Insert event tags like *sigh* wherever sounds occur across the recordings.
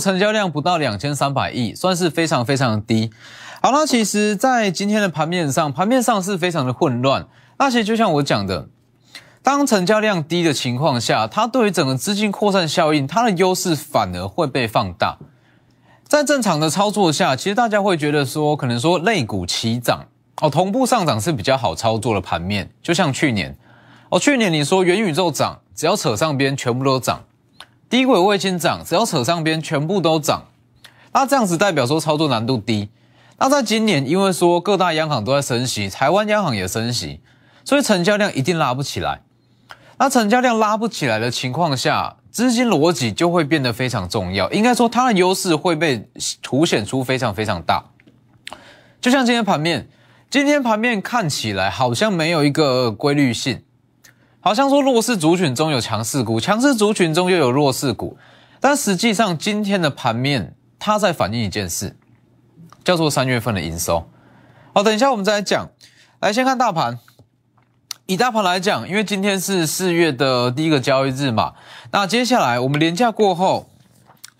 成交量不到两千三百亿，算是非常非常低。好，那其实，在今天的盘面上，盘面上是非常的混乱。那其实就像我讲的，当成交量低的情况下，它对于整个资金扩散效应，它的优势反而会被放大。在正常的操作下，其实大家会觉得说，可能说类股齐涨哦，同步上涨是比较好操作的盘面。就像去年哦，去年你说元宇宙涨，只要扯上边，全部都涨。低轨卫星涨，只要扯上边，全部都涨。那这样子代表说操作难度低。那在今年，因为说各大央行都在升息，台湾央行也升息，所以成交量一定拉不起来。那成交量拉不起来的情况下，资金逻辑就会变得非常重要。应该说它的优势会被凸显出非常非常大。就像今天盘面，今天盘面看起来好像没有一个规律性。好像说弱势族群中有强势股，强势族群中又有弱势股，但实际上今天的盘面它在反映一件事，叫做三月份的营收。好，等一下我们再来讲。来，先看大盘。以大盘来讲，因为今天是四月的第一个交易日嘛，那接下来我们连假过后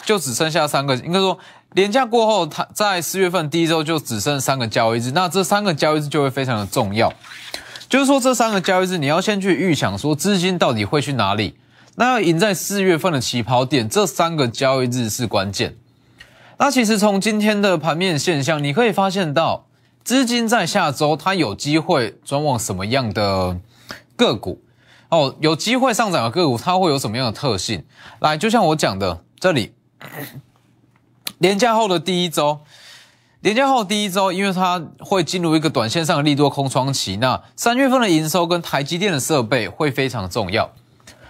就只剩下三个，应该说连假过后，它在四月份第一周就只剩三个交易日，那这三个交易日就会非常的重要。就是说，这三个交易日，你要先去预想说资金到底会去哪里。那要赢在四月份的起跑点，这三个交易日是关键。那其实从今天的盘面现象，你可以发现到，资金在下周它有机会转往什么样的个股？哦，有机会上涨的个股，它会有什么样的特性？来，就像我讲的，这里 *coughs* 年假后的第一周。年假后第一周，因为它会进入一个短线上的利多空窗期，那三月份的营收跟台积电的设备会非常重要。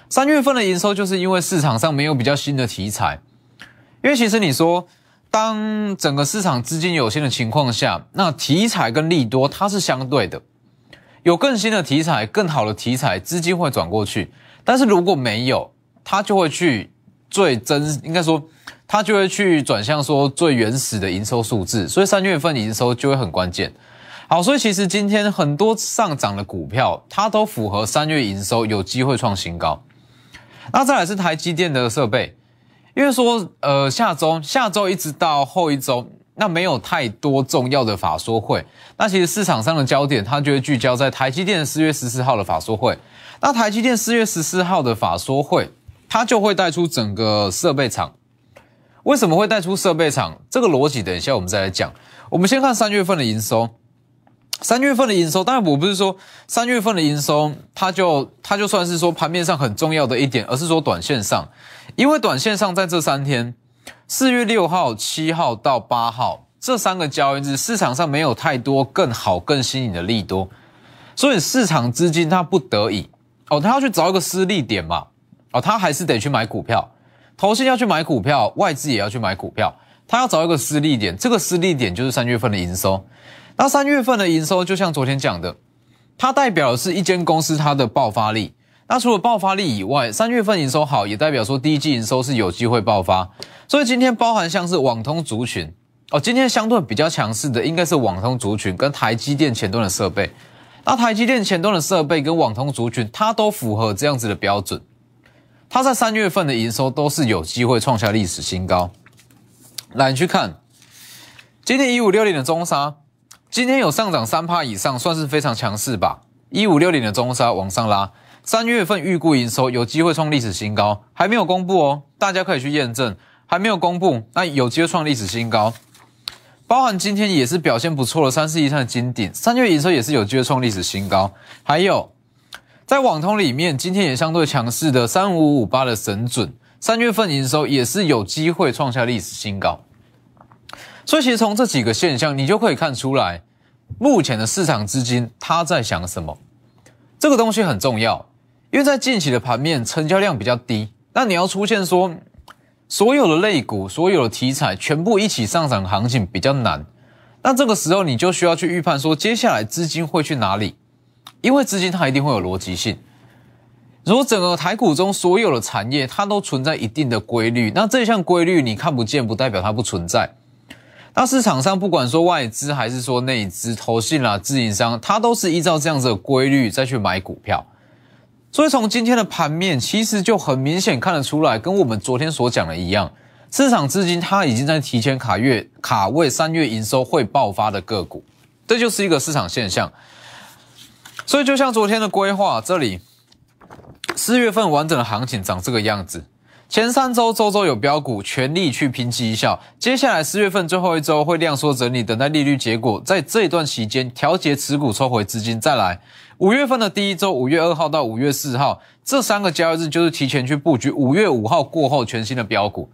三月份的营收就是因为市场上没有比较新的题材，因为其实你说，当整个市场资金有限的情况下，那题材跟利多它是相对的，有更新的题材、更好的题材，资金会转过去，但是如果没有，它就会去最真，应该说。它就会去转向说最原始的营收数字，所以三月份营收就会很关键。好，所以其实今天很多上涨的股票，它都符合三月营收有机会创新高。那再来是台积电的设备，因为说呃下周下周一直到后一周，那没有太多重要的法说会，那其实市场上的焦点它就会聚焦在台积电四月十四号的法说会。那台积电四月十四号的法说会，它就会带出整个设备厂。为什么会带出设备厂？这个逻辑等一下我们再来讲。我们先看三月份的营收。三月份的营收，当然我不是说三月份的营收，它就它就算是说盘面上很重要的一点，而是说短线上，因为短线上在这三天，四月六号、七号到八号这三个交易日，市场上没有太多更好、更新颖的利多，所以市场资金它不得已哦，它要去找一个失利点嘛，哦，它还是得去买股票。投信要去买股票，外资也要去买股票，他要找一个失利点，这个失利点就是三月份的营收。那三月份的营收，就像昨天讲的，它代表的是一间公司它的爆发力。那除了爆发力以外，三月份营收好，也代表说第一季营收是有机会爆发。所以今天包含像是网通族群哦，今天相对比较强势的应该是网通族群跟台积电前端的设备。那台积电前端的设备跟网通族群，它都符合这样子的标准。它在三月份的营收都是有机会创下历史新高。来，你去看今天一五六零的中沙，今天有上涨三帕以上，算是非常强势吧？一五六零的中沙往上拉，三月份预估营收有机会创历史新高，还没有公布哦，大家可以去验证。还没有公布，那有机会创历史新高。包含今天也是表现不错的三四一三的金鼎，三月营收也是有机会创历史新高。还有。在网通里面，今天也相对强势的三五五八的神准，三月份营收也是有机会创下历史新高。所以其实从这几个现象，你就可以看出来，目前的市场资金它在想什么。这个东西很重要，因为在近期的盘面成交量比较低，那你要出现说所有的类股、所有的题材全部一起上涨行情比较难。那这个时候你就需要去预判说，接下来资金会去哪里。因为资金它一定会有逻辑性，如果整个台股中所有的产业它都存在一定的规律，那这项规律你看不见，不代表它不存在。那市场上不管说外资还是说内资、投信啦、自营商，它都是依照这样子的规律再去买股票。所以从今天的盘面，其实就很明显看得出来，跟我们昨天所讲的一样，市场资金它已经在提前卡月卡位三月营收会爆发的个股，这就是一个市场现象。所以就像昨天的规划，这里四月份完整的行情长这个样子。前三周周周有标股，全力去拼绩效。接下来四月份最后一周会量缩整理，等待利率结果。在这一段期间，调节持股，抽回资金，再来五月份的第一周，五月二号到五月四号这三个交易日，就是提前去布局。五月五号过后，全新的标股，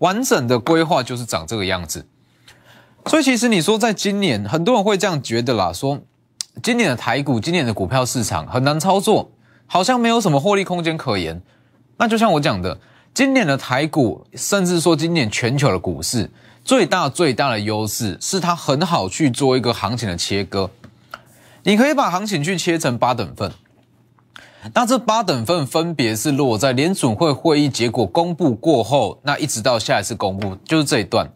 完整的规划就是长这个样子。所以其实你说，在今年，很多人会这样觉得啦，说今年的台股，今年的股票市场很难操作，好像没有什么获利空间可言。那就像我讲的。今年的台股，甚至说今年全球的股市，最大最大的优势是它很好去做一个行情的切割。你可以把行情去切成八等份，那这八等份分别是落在联准会会议结果公布过后，那一直到下一次公布，就是这一段。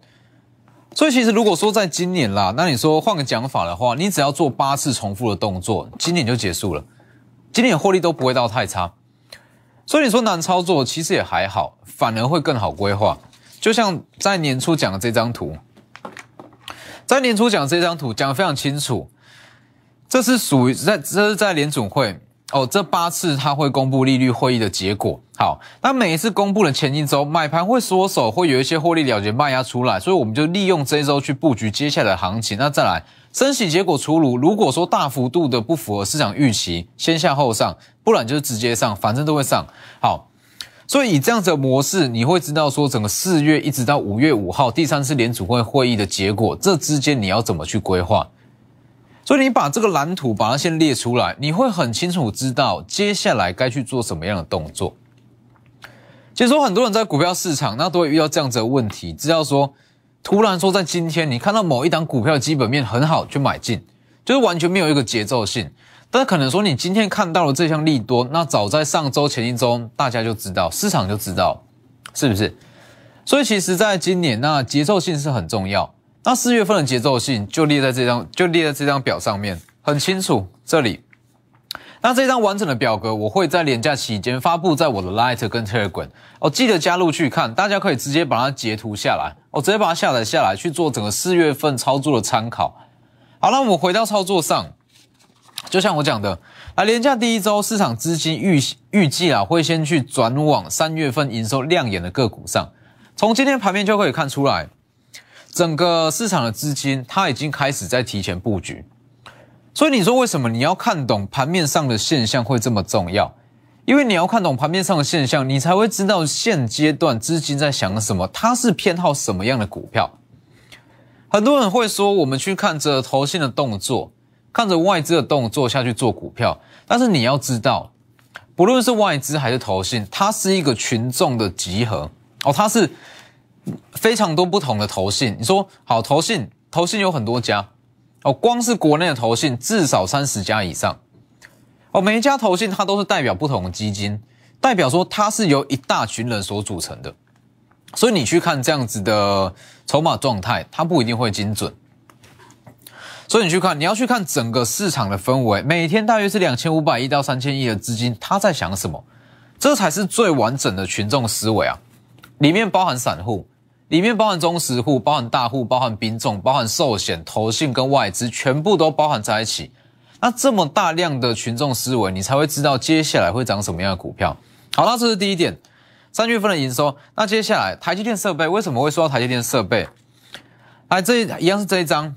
所以其实如果说在今年啦，那你说换个讲法的话，你只要做八次重复的动作，今年就结束了，今年获利都不会到太差。所以你说难操作，其实也还好，反而会更好规划。就像在年初讲的这张图，在年初讲这张图讲的非常清楚，这是属于在这是在联总会哦，这八次他会公布利率会议的结果。好，那每一次公布的前一周买盘会缩手，会有一些获利了结卖压出来，所以我们就利用这一周去布局接下来的行情。那再来。升息结果出炉，如果说大幅度的不符合市场预期，先下后上，不然就是直接上，反正都会上。好，所以以这样子的模式，你会知道说整个四月一直到五月五号第三次联储会会议的结果，这之间你要怎么去规划？所以你把这个蓝图把它先列出来，你会很清楚知道接下来该去做什么样的动作。其实说很多人在股票市场，那都会遇到这样子的问题，只要说。突然说，在今天你看到某一档股票基本面很好，去买进，就是完全没有一个节奏性。但是可能说，你今天看到了这项利多，那早在上周前一周，大家就知道，市场就知道，是不是？所以其实，在今年，那节奏性是很重要。那四月份的节奏性就列在这张，就列在这张表上面，很清楚。这里。那这张完整的表格，我会在廉假期间发布在我的 Light 跟 Telegram 哦，记得加入去看，大家可以直接把它截图下来哦，直接把它下载下来去做整个四月份操作的参考。好，那我们回到操作上，就像我讲的，啊廉假第一周，市场资金预预计啊会先去转往三月份营收亮眼的个股上。从今天盘面就可以看出来，整个市场的资金它已经开始在提前布局。所以你说为什么你要看懂盘面上的现象会这么重要？因为你要看懂盘面上的现象，你才会知道现阶段资金在想什么，它是偏好什么样的股票。很多人会说，我们去看着投信的动作，看着外资的动作下去做股票，但是你要知道，不论是外资还是投信，它是一个群众的集合哦，它是非常多不同的投信。你说好，投信投信有很多家。哦，光是国内的投信至少三十家以上，哦，每一家投信它都是代表不同的基金，代表说它是由一大群人所组成的，所以你去看这样子的筹码状态，它不一定会精准。所以你去看，你要去看整个市场的氛围，每天大约是两千五百亿到三千亿的资金，它在想什么？这才是最完整的群众思维啊，里面包含散户。里面包含中实户，包含大户，包含兵种，包含寿险、投信跟外资，全部都包含在一起。那这么大量的群众思维，你才会知道接下来会涨什么样的股票。好，那这是第一点，三月份的营收。那接下来台积电设备为什么会说到台积电设备？来，这一样是这一张，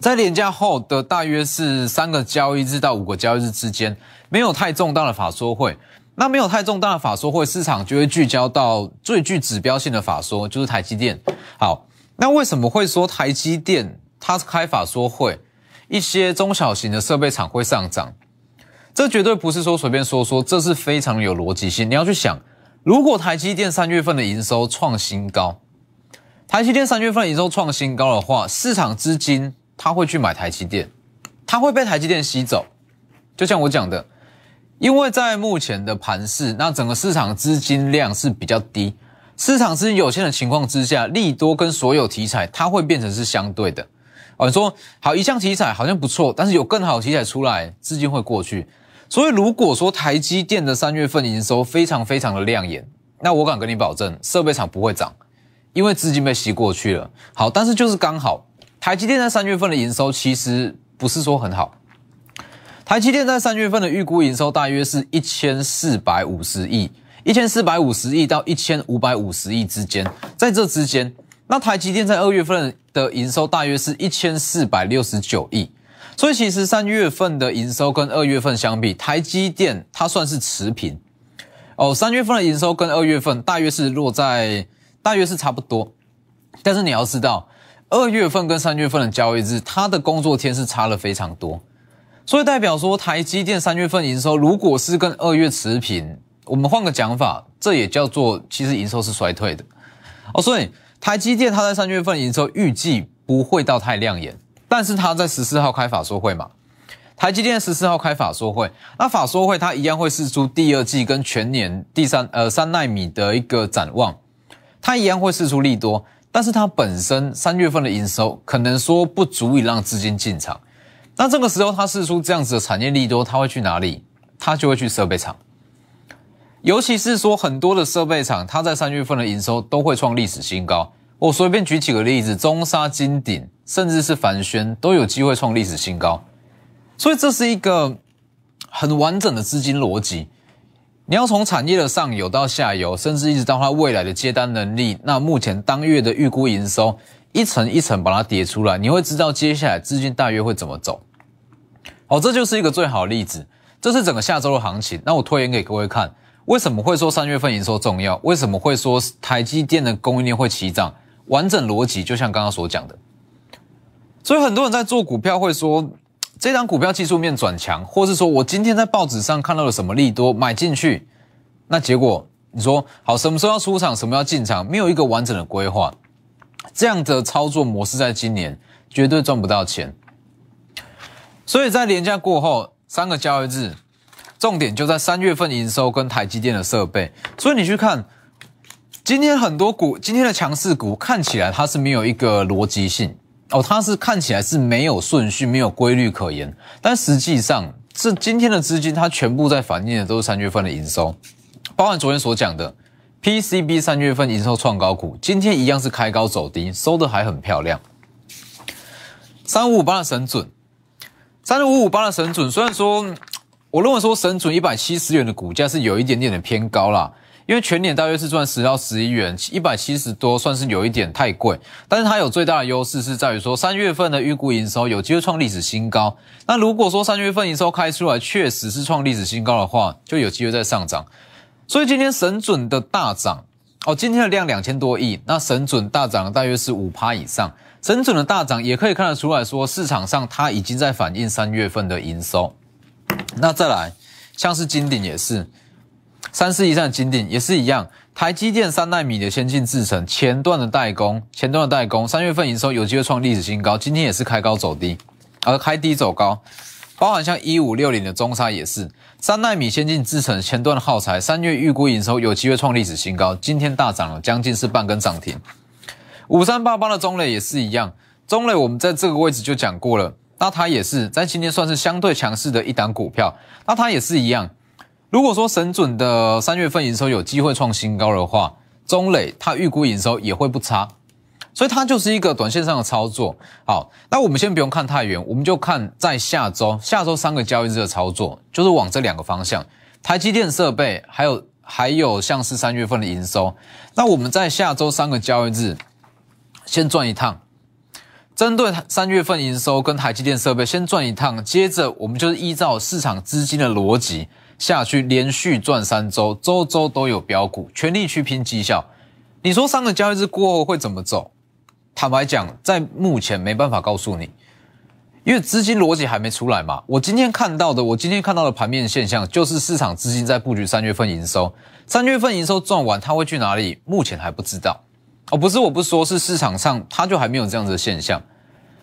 在廉价后的大约是三个交易日到五个交易日之间，没有太重大的法说会。那没有太重大的法说会，市场就会聚焦到最具指标性的法说，就是台积电。好，那为什么会说台积电它开法说会，一些中小型的设备厂会上涨？这绝对不是说随便说说，这是非常有逻辑性。你要去想，如果台积电三月份的营收创新高，台积电三月份营收创新高的话，市场资金它会去买台积电，它会被台积电吸走。就像我讲的。因为在目前的盘市，那整个市场资金量是比较低，市场资金有限的情况之下，利多跟所有题材它会变成是相对的。哦，你说好一项题材好像不错，但是有更好的题材出来，资金会过去。所以如果说台积电的三月份营收非常非常的亮眼，那我敢跟你保证，设备厂不会涨，因为资金被吸过去了。好，但是就是刚好，台积电在三月份的营收其实不是说很好。台积电在三月份的预估营收大约是一千四百五十亿，一千四百五十亿到一千五百五十亿之间，在这之间，那台积电在二月份的营收大约是一千四百六十九亿，所以其实三月份的营收跟二月份相比，台积电它算是持平。哦，三月份的营收跟二月份大约是落在大约是差不多，但是你要知道，二月份跟三月份的交易日，它的工作天是差了非常多。所以代表说，台积电三月份营收如果是跟二月持平，我们换个讲法，这也叫做其实营收是衰退的哦。所以台积电它在三月份营收预计不会到太亮眼，但是它在十四号开法说会嘛，台积电十四号开法说会，那法说会它一样会试出第二季跟全年第三呃三纳米的一个展望，它一样会试出利多，但是它本身三月份的营收可能说不足以让资金进场。那这个时候，它试出这样子的产业利多，它会去哪里？它就会去设备厂。尤其是说很多的设备厂，它在三月份的营收都会创历史新高。我随便举几个例子，中沙、金鼎，甚至是凡轩，都有机会创历史新高。所以这是一个很完整的资金逻辑。你要从产业的上游到下游，甚至一直到它未来的接单能力，那目前当月的预估营收。一层一层把它叠出来，你会知道接下来资金大约会怎么走。好，这就是一个最好的例子。这是整个下周的行情。那我推演给各位看，为什么会说三月份营收重要？为什么会说台积电的供应链会起涨？完整逻辑就像刚刚所讲的。所以很多人在做股票会说，这张股票技术面转强，或是说我今天在报纸上看到了什么利多买进去，那结果你说好什么时候要出场，什么要进场，没有一个完整的规划。这样的操作模式，在今年绝对赚不到钱。所以在年假过后三个交易日，重点就在三月份营收跟台积电的设备。所以你去看今天很多股，今天的强势股看起来它是没有一个逻辑性哦，它是看起来是没有顺序、没有规律可言。但实际上，这今天的资金它全部在反映的都是三月份的营收，包含昨天所讲的。PCB 三月份营收创高股，今天一样是开高走低，收的还很漂亮。三五五八的神准，三五五八的神准，虽然说我认为说神准一百七十元的股价是有一点点的偏高啦，因为全年大约是赚十到十一元，一百七十多算是有一点太贵。但是它有最大的优势是在于说三月份的预估营收有机会创历史新高。那如果说三月份营收开出来确实是创历史新高的话，就有机会再上涨。所以今天神准的大涨哦，今天的量两千多亿，那神准大涨大约是五趴以上。神准的大涨也可以看得出来说，市场上它已经在反映三月份的营收。那再来，像是金鼎也是，三四以上的金鼎也是一样。台积电三纳米的先进制程前段的代工，前段的代工，三月份营收有机会创历史新高，今天也是开高走低，而开低走高。包含像一五六零的中沙也是三纳米先进制程前段的耗材，三月预估营收有机会创历史新高，今天大涨了将近是半根涨停。五三八八的中磊也是一样，中磊我们在这个位置就讲过了，那它也是在今天算是相对强势的一档股票，那它也是一样。如果说神准的三月份营收有机会创新高的话，中磊它预估营收也会不差。所以它就是一个短线上的操作。好，那我们先不用看太远，我们就看在下周，下周三个交易日的操作，就是往这两个方向，台积电设备，还有还有像是三月份的营收。那我们在下周三个交易日先赚一趟，针对三月份营收跟台积电设备先赚一趟，接着我们就是依照市场资金的逻辑下去连续赚三周，周周都有标股，全力去拼绩效。你说三个交易日过后会怎么走？坦白讲，在目前没办法告诉你，因为资金逻辑还没出来嘛。我今天看到的，我今天看到的盘面现象，就是市场资金在布局三月份营收。三月份营收赚完，它会去哪里？目前还不知道。哦，不是，我不说，是市场上它就还没有这样子的现象。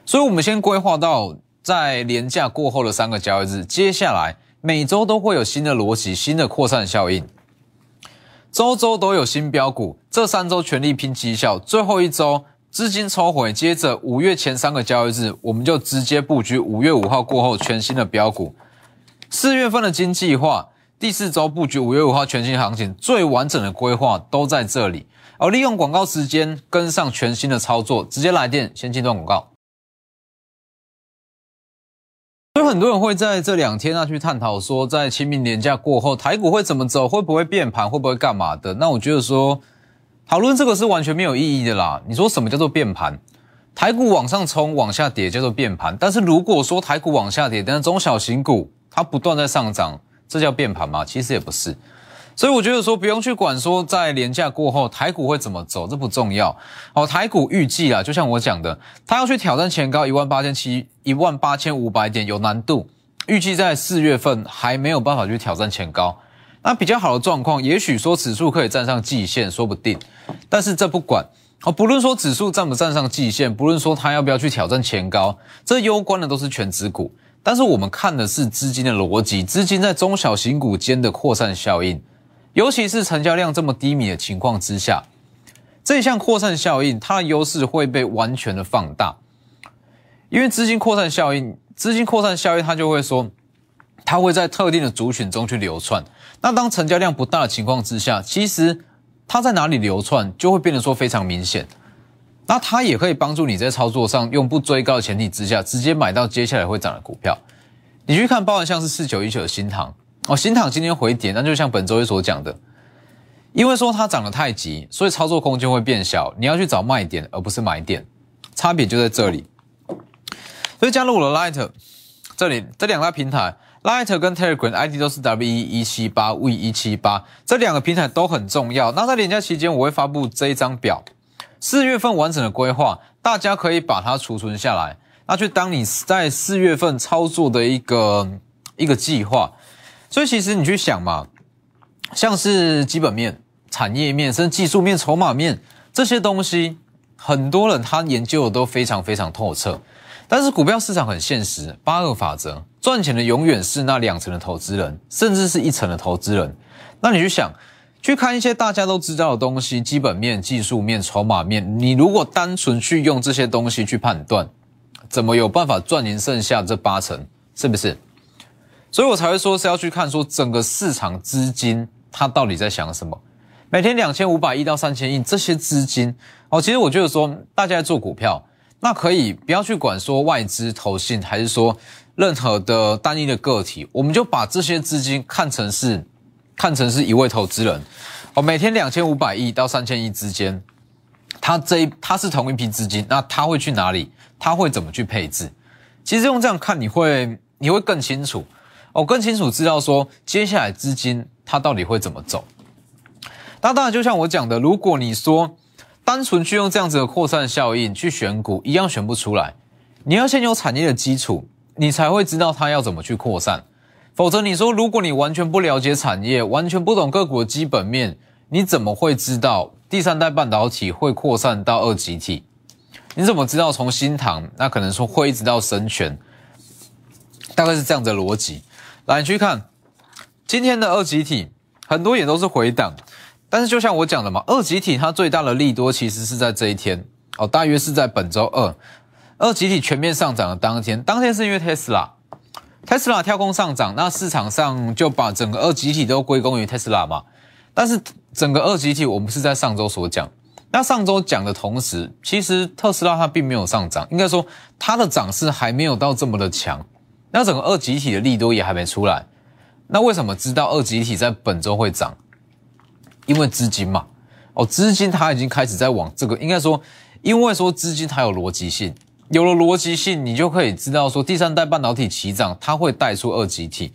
所以，我们先规划到在年假过后的三个交易日，接下来每周都会有新的逻辑、新的扩散效应，周周都有新标股。这三周全力拼绩效，最后一周。资金抽回，接着五月前三个交易日，我们就直接布局五月五号过后全新的标股。四月份的经济化，第四周布局五月五号全新行情，最完整的规划都在这里。哦，利用广告时间跟上全新的操作，直接来电先进段广告。所以很多人会在这两天啊去探讨说，在清明年假过后，台股会怎么走，会不会变盘，会不会干嘛的？那我觉得说，讨论这个是完全没有意义的啦。你说什么叫做变盘？台股往上冲，往下跌叫做变盘。但是如果说台股往下跌，但是中小型股它不断在上涨，这叫变盘吗？其实也不是。所以我觉得说不用去管说在廉价过后台股会怎么走，这不重要。哦，台股预计啊，就像我讲的，它要去挑战前高一万八千七、一万八千五百点有难度。预计在四月份还没有办法去挑战前高。那比较好的状况，也许说指数可以站上季线，说不定。但是这不管哦，不论说指数站不站上季线，不论说它要不要去挑战前高，这攸关的都是全指股。但是我们看的是资金的逻辑，资金在中小型股间的扩散效应。尤其是成交量这么低迷的情况之下，这项扩散效应，它的优势会被完全的放大。因为资金扩散效应，资金扩散效应，它就会说，它会在特定的族群中去流窜。那当成交量不大的情况之下，其实它在哪里流窜，就会变得说非常明显。那它也可以帮助你在操作上，用不追高的前提之下，直接买到接下来会涨的股票。你去看，包含像是四九一九的新塘。哦，新塘今天回跌，那就像本周一所讲的，因为说它涨得太急，所以操作空间会变小，你要去找卖点而不是买点，差别就在这里。所以加入我的 Light，这里这两大平台，Light 跟 Telegram ID 都是 W 一一七八 V 一七八，这两个平台都很重要。那在连假期间，我会发布这一张表，四月份完整的规划，大家可以把它储存下来，那去当你在四月份操作的一个一个计划。所以其实你去想嘛，像是基本面、产业面、甚至技术面、筹码面这些东西，很多人他研究的都非常非常透彻。但是股票市场很现实，八二法则，赚钱的永远是那两成的投资人，甚至是一成的投资人。那你去想，去看一些大家都知道的东西，基本面、技术面、筹码面，你如果单纯去用这些东西去判断，怎么有办法赚赢剩下这八成？是不是？所以我才会说是要去看说整个市场资金它到底在想什么。每天两千五百亿到三千亿这些资金哦，其实我觉得说大家做股票，那可以不要去管说外资投信还是说任何的单一的个体，我们就把这些资金看成是看成是一位投资人哦。每天两千五百亿到三千亿之间，他这一他是同一批资金，那他会去哪里？他会怎么去配置？其实用这样看，你会你会更清楚。我更清楚知道说接下来资金它到底会怎么走。那当然，就像我讲的，如果你说单纯去用这样子的扩散效应去选股，一样选不出来。你要先有产业的基础，你才会知道它要怎么去扩散。否则，你说如果你完全不了解产业，完全不懂个股基本面，你怎么会知道第三代半导体会扩散到二极体？你怎么知道从新塘那可能说会一直到神泉？大概是这样的逻辑。来，你去看今天的二级体，很多也都是回档，但是就像我讲的嘛，二级体它最大的利多其实是在这一天哦，大约是在本周二，二级体全面上涨的当天，当天是因为 Tesla，Tesla 跳空上涨，那市场上就把整个二级体都归功于 Tesla 嘛，但是整个二级体我们是在上周所讲，那上周讲的同时，其实特斯拉它并没有上涨，应该说它的涨势还没有到这么的强。那整个二级体的利多也还没出来，那为什么知道二级体在本周会涨？因为资金嘛，哦，资金它已经开始在往这个，应该说，因为说资金它有逻辑性，有了逻辑性，你就可以知道说第三代半导体起涨，它会带出二级体，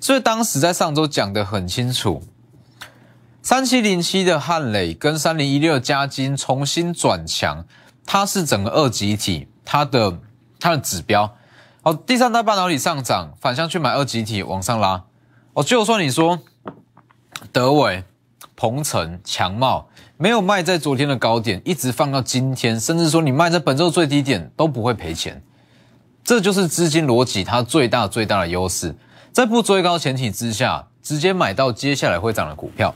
所以当时在上周讲的很清楚，三七零七的汉磊跟三零一六加金重新转强，它是整个二级体它的它的指标。好，第三代半导体上涨，反向去买二级体往上拉。哦，就算你说德伟、鹏程、强茂没有卖在昨天的高点，一直放到今天，甚至说你卖在本周最低点都不会赔钱。这就是资金逻辑它最大最大的优势，在不追高前提之下，直接买到接下来会涨的股票。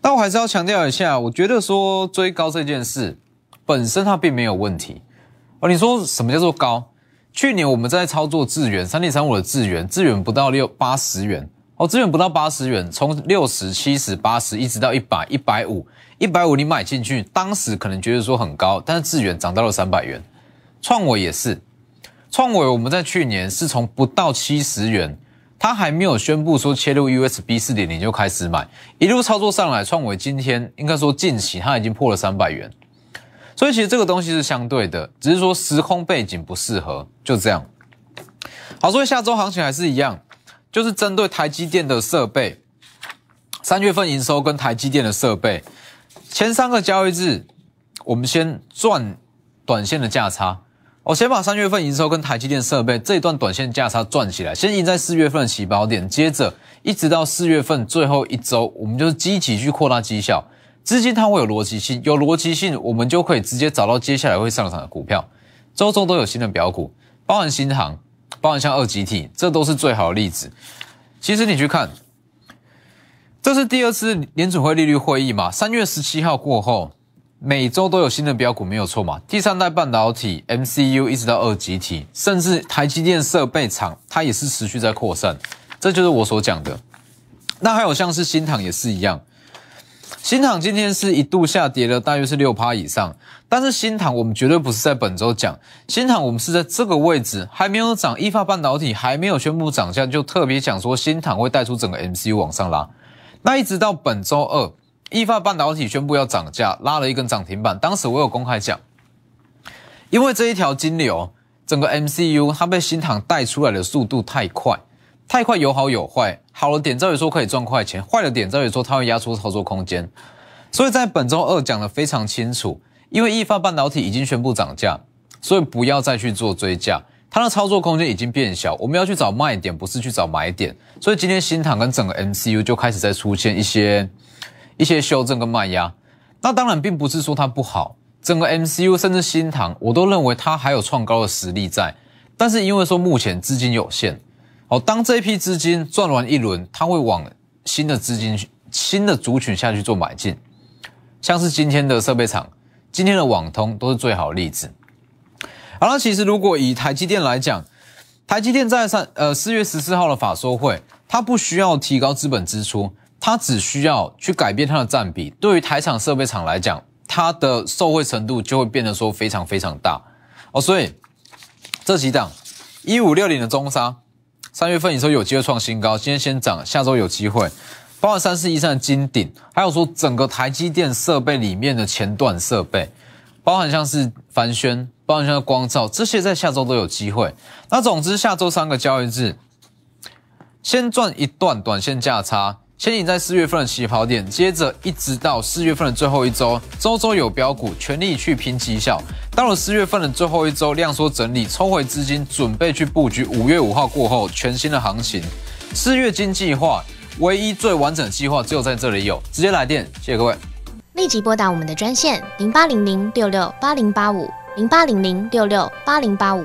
但我还是要强调一下，我觉得说追高这件事本身它并没有问题。哦，你说什么叫做高？去年我们在操作智源三点三五的智源，智源不到六八十元哦，资源不到八十元，从六十、七十、八十一直到一百、一百五、一百五，你买进去，当时可能觉得说很高，但是资源涨到了三百元，创伟也是，创伟我们在去年是从不到七十元，它还没有宣布说切入 USB 四点零就开始买，一路操作上来，创伟今天应该说近期它已经破了三百元，所以其实这个东西是相对的，只是说时空背景不适合，就这样。好，所以下周行情还是一样。就是针对台积电的设备，三月份营收跟台积电的设备，前三个交易日，我们先赚短线的价差。我先把三月份营收跟台积电设备这一段短线价差赚起来，先赢在四月份的起跑点，接着一直到四月份最后一周，我们就是积极去扩大绩效。资金它会有逻辑性，有逻辑性，我们就可以直接找到接下来会上涨的股票。周周都有新的表股，包含新航。包含像二级体，这都是最好的例子。其实你去看，这是第二次联储会利率会议嘛？三月十七号过后，每周都有新的标股，没有错嘛？第三代半导体 MCU 一直到二级体，甚至台积电设备厂，它也是持续在扩散。这就是我所讲的。那还有像是新塘也是一样。新塘今天是一度下跌了，大约是六趴以上。但是新塘我们绝对不是在本周讲，新塘我们是在这个位置还没有涨，易发半导体还没有宣布涨价，就特别讲说新塘会带出整个 MCU 往上拉。那一直到本周二，易发半导体宣布要涨价，拉了一根涨停板。当时我有公开讲，因为这一条金流，整个 MCU 它被新塘带出来的速度太快。太快有好有坏，好的点在于说可以赚快钱，坏的点在于说它会压缩操作空间。所以在本周二讲的非常清楚，因为易发半导体已经宣布涨价，所以不要再去做追价，它的操作空间已经变小。我们要去找卖点，不是去找买点。所以今天新塘跟整个 MCU 就开始在出现一些一些修正跟卖压。那当然并不是说它不好，整个 MCU 甚至新塘我都认为它还有创高的实力在，但是因为说目前资金有限。好，当这一批资金赚完一轮，它会往新的资金、新的族群下去做买进，像是今天的设备厂、今天的网通都是最好的例子。好了，其实如果以台积电来讲，台积电在三呃四月十四号的法说会，它不需要提高资本支出，它只需要去改变它的占比。对于台厂设备厂来讲，它的受惠程度就会变得说非常非常大哦。所以这几档一五六零的中沙。三月份你说有机会创新高，今天先涨，下周有机会。包含三四一三的金顶，还有说整个台积电设备里面的前段设备，包含像是繁轩，包含像光照，这些在下周都有机会。那总之下周三个交易日，先赚一段短线价差。先引在四月份的起跑点，接着一直到四月份的最后一周，周周有标股，全力去拼绩效。到了四月份的最后一周，量缩整理，抽回资金，准备去布局五月五号过后全新的行情。四月经计划，唯一最完整的计划只有在这里有，直接来电，谢谢各位。立即拨打我们的专线零八零零六六八零八五。零八零零六六八零八五